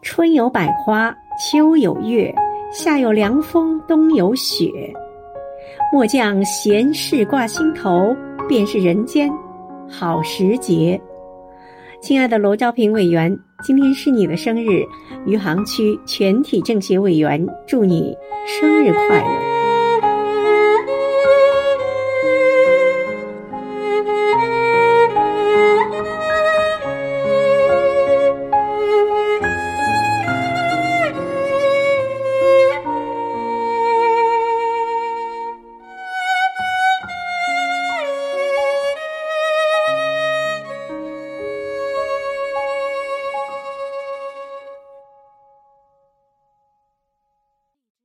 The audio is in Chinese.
春有百花，秋有月，夏有凉风，冬有雪。莫将闲事挂心头，便是人间好时节。亲爱的罗昭平委员，今天是你的生日，余杭区全体政协委员祝你生日快乐。